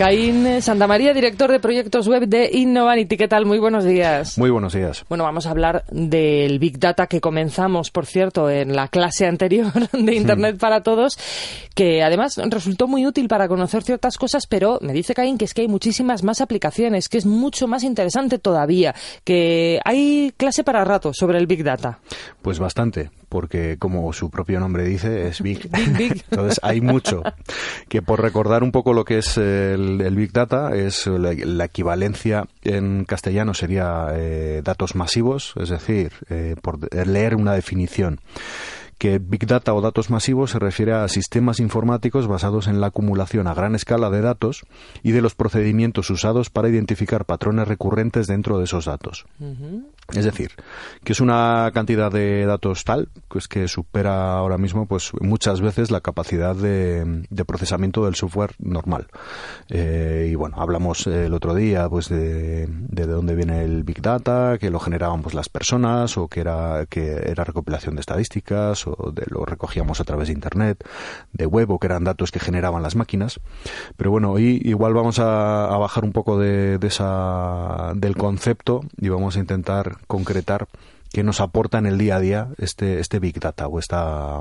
Caín Santamaría, director de proyectos web de Innovanity. ¿Qué tal? Muy buenos días. Muy buenos días. Bueno, vamos a hablar del Big Data que comenzamos, por cierto, en la clase anterior de Internet para Todos, que además resultó muy útil para conocer ciertas cosas, pero me dice Caín que es que hay muchísimas más aplicaciones, que es mucho más interesante todavía, que hay clase para rato sobre el Big Data. Pues bastante, porque como su propio nombre dice, es Big. Entonces hay mucho. Que por recordar un poco lo que es el el, Big Data es la, equivalencia en castellano sería eh, datos masivos, es decir, eh, por leer una definición que Big Data o datos masivos se refiere a sistemas informáticos basados en la acumulación a gran escala de datos y de los procedimientos usados para identificar patrones recurrentes dentro de esos datos. Es decir, que es una cantidad de datos tal pues que supera ahora mismo pues muchas veces la capacidad de, procesamiento del software normal. Eh, y bueno, hablamos el otro día pues de, de, dónde viene el Big Data, que lo generaban pues las personas o que era que era recopilación de estadísticas o de lo recogíamos a través de internet, de web o que eran datos que generaban las máquinas. Pero bueno, hoy igual vamos a, bajar un poco de, de esa del concepto y vamos a intentar concretar qué nos aporta en el día a día este, este Big Data o esta,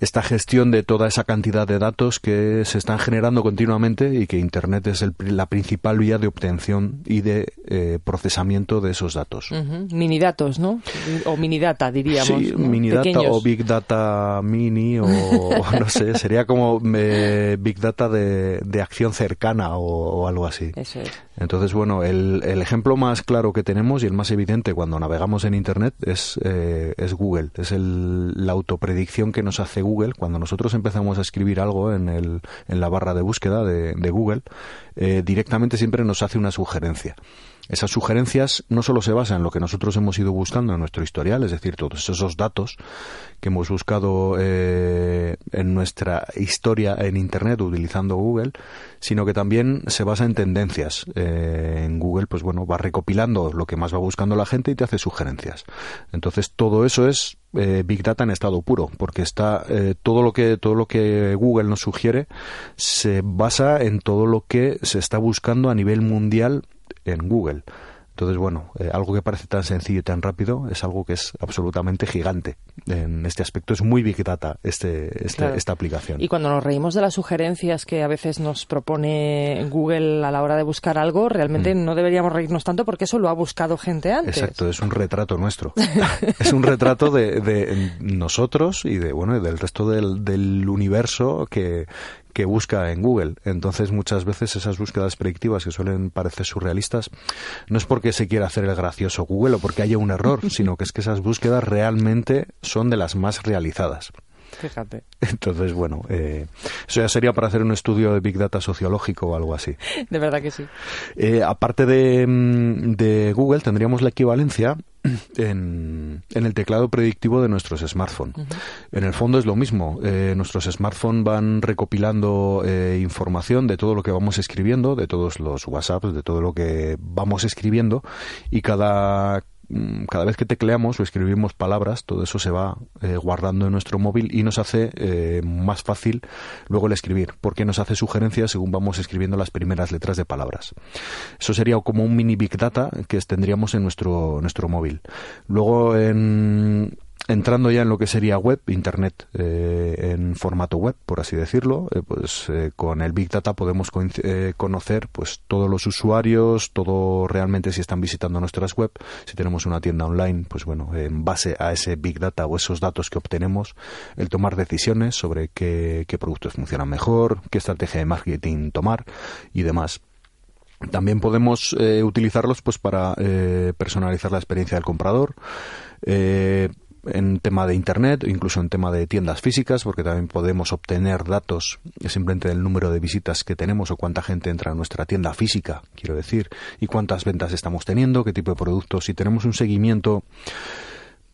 esta gestión de toda esa cantidad de datos que se están generando continuamente y que Internet es la principal vía de obtención y de eh, procesamiento de esos datos. Mini datos, ¿no? O mini data, diríamos. Sí, mini data o Big Data Mini o, no sé, sería como eh, Big Data de, de acción cercana o, algo así. Eso es. Entonces, bueno, el, el, ejemplo más claro que tenemos y el más evidente cuando navegamos en Internet es, eh, es Google. Es el, la autopredicción que nos hace Google Google, cuando nosotros empezamos a escribir algo en, el, en la barra de búsqueda de, Google, eh, directamente siempre nos hace una sugerencia. Esas sugerencias no solo se basan en lo que nosotros hemos ido buscando en nuestro historial, es decir, todos esos datos que hemos buscado eh, en nuestra historia en Internet utilizando Google, sino que también se basa en tendencias. Eh, en Google, pues bueno, va recopilando lo que más va buscando la gente y te hace sugerencias. Entonces, todo eso es eh, Big Data en estado puro, porque está todo lo que todo lo que Google nos sugiere se basa en todo lo que se está buscando a nivel mundial en Google. Entonces, bueno, eh, algo que parece tan sencillo y tan rápido es algo que es absolutamente gigante. En este aspecto es muy Big Data este, este esta aplicación. Y cuando nos reímos de las sugerencias que a veces nos propone Google a la hora de buscar algo, realmente mm. no deberíamos reírnos tanto porque eso lo ha buscado gente antes. Exacto, es un retrato nuestro. es un retrato de, de, nosotros y de bueno del resto del, del universo que, que busca en Google. Entonces, muchas veces esas búsquedas predictivas que suelen parecer surrealistas no es porque se quiera hacer el gracioso Google o porque haya un error, sino que es que esas búsquedas realmente son de las más realizadas. Fíjate. Entonces, bueno, eh, eso ya sería para hacer un estudio de Big Data sociológico o algo así. De verdad que sí. Eh, aparte de, mm, de, Google, tendríamos la equivalencia en, en, el teclado predictivo de nuestros smartphones. En el fondo es lo mismo. Eh, nuestros smartphones van recopilando información de todo lo que vamos escribiendo, de todos los WhatsApps, de todo lo que vamos escribiendo, y cada cada vez que tecleamos o escribimos palabras, todo eso se va eh, guardando en nuestro móvil y nos hace eh, más fácil luego el escribir, porque nos hace sugerencias según vamos escribiendo las primeras letras de palabras. Eso sería como un mini big data que tendríamos en nuestro, nuestro móvil. Luego en entrando ya en lo que sería web, Internet eh, en formato web, por así decirlo, eh, pues eh, con el Big Data podemos conocer pues todos los usuarios, todo realmente si están visitando nuestras web, si tenemos una tienda online, pues bueno, en base a ese Big Data o esos datos que obtenemos, el tomar decisiones sobre qué, productos funcionan mejor, qué estrategia de marketing tomar y demás. También podemos utilizarlos pues para personalizar la experiencia del comprador. Eh, en tema de internet, incluso en tema de tiendas físicas, porque también podemos obtener datos simplemente del número de visitas que tenemos o cuánta gente entra a nuestra tienda física, quiero decir, y cuántas ventas estamos teniendo, qué tipo de productos. Si tenemos un seguimiento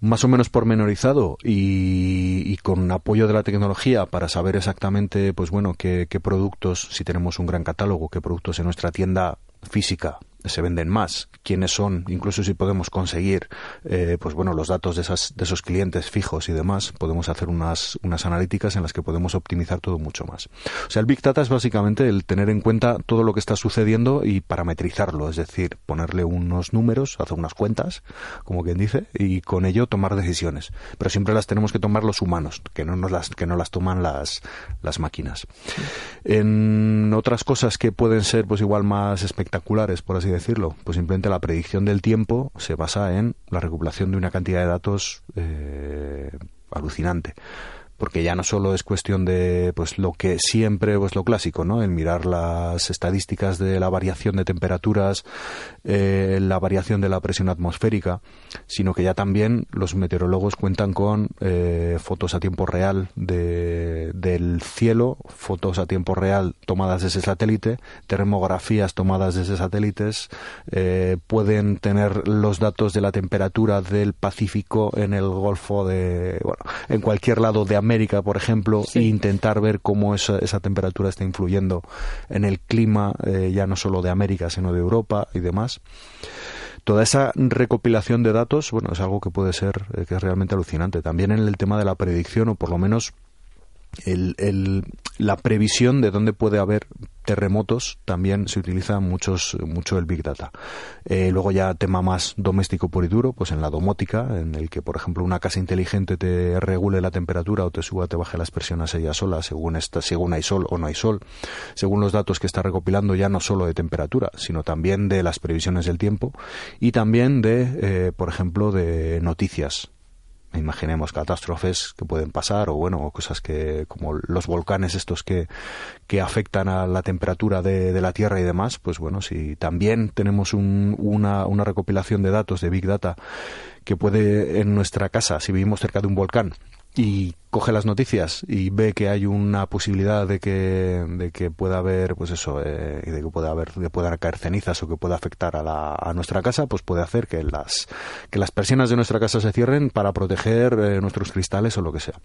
más o menos pormenorizado y, y, con apoyo de la tecnología para saber exactamente, pues bueno, qué, qué productos, si tenemos un gran catálogo, qué productos en nuestra tienda física se venden más, quiénes son, incluso si podemos conseguir, eh, pues bueno, los datos de, esas, de esos clientes fijos y demás, podemos hacer unas, unas analíticas en las que podemos optimizar todo mucho más. O sea, el Big Data es básicamente el tener en cuenta todo lo que está sucediendo y parametrizarlo, es decir, ponerle unos números, hacer unas cuentas, como quien dice, y con ello tomar decisiones. Pero siempre las tenemos que tomar los humanos, que no nos las, que no las toman las, las máquinas. En otras cosas que pueden ser, pues igual más espectaculares, por así decirlo, decirlo? Pues simplemente la predicción del tiempo se basa en la recopilación de una cantidad de datos eh, alucinante porque ya no solo es cuestión de pues lo que siempre pues lo clásico no el mirar las estadísticas de la variación de temperaturas eh, la variación de la presión atmosférica sino que ya también los meteorólogos cuentan con eh, fotos a tiempo real de, del cielo fotos a tiempo real tomadas desde satélite termografías tomadas desde satélites eh, pueden tener los datos de la temperatura del Pacífico en el Golfo de bueno en cualquier lado de América, por ejemplo, e intentar ver cómo esa, esa, temperatura está influyendo en el clima, eh, ya no solo de América, sino de Europa y demás. Toda esa recopilación de datos, bueno, es algo que puede ser, eh, que es realmente alucinante. También en el tema de la predicción, o por lo menos el, la previsión de dónde puede haber terremotos también se utiliza muchos, mucho el Big Data. Eh, luego ya tema más doméstico por y duro, pues en la domótica, en el que, por ejemplo, una casa inteligente te regule la temperatura o te suba, te baje las presiones ella sola, según, esta, según hay sol o no hay sol, según los datos que está recopilando ya no solo de temperatura, sino también de las previsiones del tiempo y también de, eh, por ejemplo, de noticias imaginemos catástrofes que pueden pasar o bueno cosas que como los volcanes estos que, que afectan a la temperatura de, de, la tierra y demás pues bueno si también tenemos un, una, una recopilación de datos de big data que puede en nuestra casa si vivimos cerca de un volcán y coge las noticias y ve que hay una posibilidad de que, de que pueda haber, pues eso, eh, de que pueda haber, de puedan caer cenizas o que pueda afectar a, la, a nuestra casa, pues puede hacer que las, que las persianas de nuestra casa se cierren para proteger eh, nuestros cristales o lo que sea.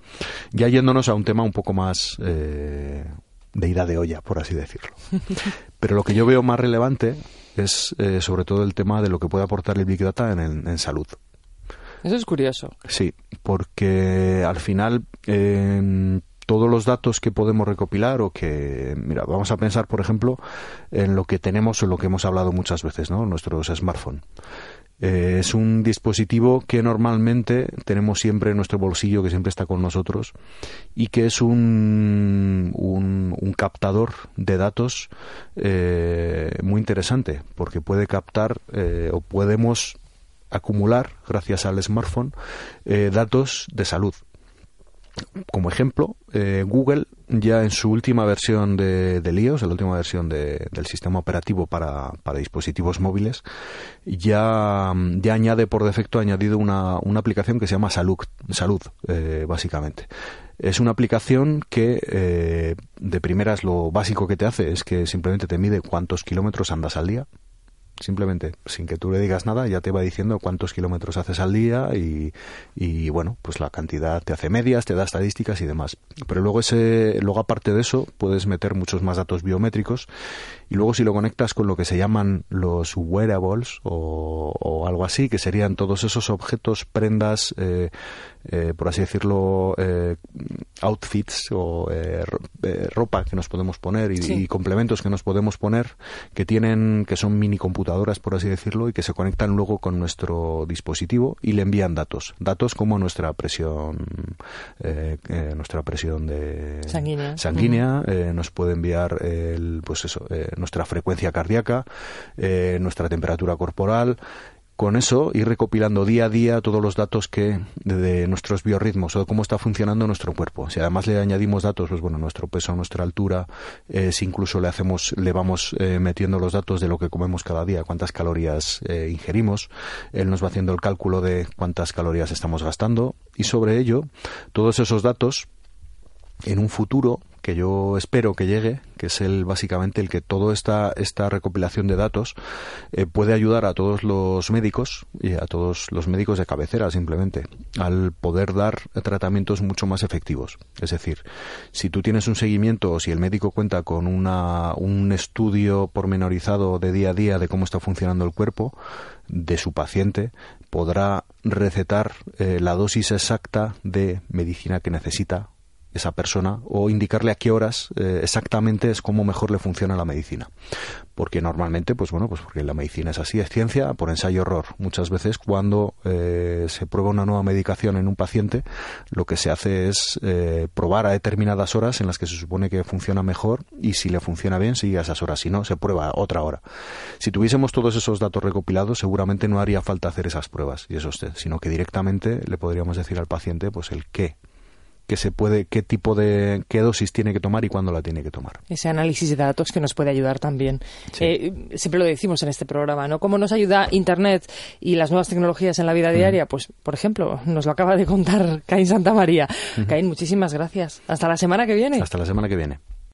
Ya yéndonos a un tema un poco más eh, de ida de olla, por así decirlo. Pero lo que yo veo más relevante es eh, sobre todo el tema de lo que puede aportar el Big Data en, en salud. Eso es curioso. Sí, porque al final eh, todos los datos que podemos recopilar o que, mira, vamos a pensar, por ejemplo, en lo que tenemos o lo que hemos hablado muchas veces, ¿no? Nuestros smartphones. Eh, es un dispositivo que normalmente tenemos siempre en nuestro bolsillo, que siempre está con nosotros, y que es un, un, un captador de datos eh, muy interesante, porque puede captar eh, o podemos acumular, gracias al smartphone, eh, datos de salud. Como ejemplo, eh, Google ya en su última versión de, de iOS, la última versión de, del sistema operativo para, para, dispositivos móviles, ya, ya añade por defecto ha añadido una, una aplicación que se llama Salud, Salud eh, básicamente. Es una aplicación que eh, de primeras lo básico que te hace es que simplemente te mide cuántos kilómetros andas al día, simplemente sin que tú le digas nada ya te va diciendo cuántos kilómetros haces al día y, y, bueno pues la cantidad te hace medias te da estadísticas y demás. Pero luego ese luego aparte de eso puedes meter muchos más datos biométricos y luego si lo conectas con lo que se llaman los wearables o, o algo así que serían todos esos objetos prendas eh, eh, por así decirlo, eh, outfits o eh, eh ropa que nos podemos poner y, sí. y, complementos que nos podemos poner que tienen, que son mini computadoras, por así decirlo, y que se conectan luego con nuestro dispositivo y le envían datos, datos como nuestra presión, eh, nuestra presión de sanguínea, sanguínea -huh. nos puede enviar el, pues eso, nuestra frecuencia cardíaca, nuestra temperatura corporal con eso ir recopilando día a día todos los datos que de, nuestros biorritmos o de cómo está funcionando nuestro cuerpo. Si además le añadimos datos, pues bueno, nuestro peso, nuestra altura, eh, si incluso le hacemos, le vamos eh, metiendo los datos de lo que comemos cada día, cuántas calorías eh, ingerimos, él nos va haciendo el cálculo de cuántas calorías estamos gastando y sobre ello todos esos datos en un futuro que yo espero que llegue, que es el básicamente el que toda esta, esta recopilación de datos eh, puede ayudar a todos los médicos y a todos los médicos de cabecera simplemente al poder dar tratamientos mucho más efectivos. Es decir, si tú tienes un seguimiento o si el médico cuenta con una, un estudio pormenorizado de día a día de cómo está funcionando el cuerpo de su paciente, podrá recetar eh, la dosis exacta de medicina que necesita esa persona o indicarle a qué horas eh, exactamente es cómo mejor le funciona la medicina. Porque normalmente, pues bueno, pues porque la medicina es así, es ciencia por ensayo error. Muchas veces cuando eh, se prueba una nueva medicación en un paciente, lo que se hace es eh, probar a determinadas horas en las que se supone que funciona mejor y si le funciona bien sigue a esas horas, si no, se prueba otra hora. Si tuviésemos todos esos datos recopilados, seguramente no haría falta hacer esas pruebas y eso sino que directamente le podríamos decir al paciente pues el qué que se puede, qué tipo de, qué dosis tiene que tomar y cuándo la tiene que tomar. Ese análisis de datos que nos puede ayudar también. Eh, siempre lo decimos en este programa, ¿no? ¿Cómo nos ayuda Internet y las nuevas tecnologías en la vida diaria? Pues, por ejemplo, nos lo acaba de contar Caín Santa María. Caín, muchísimas gracias. Hasta la semana que viene. Hasta la semana que viene.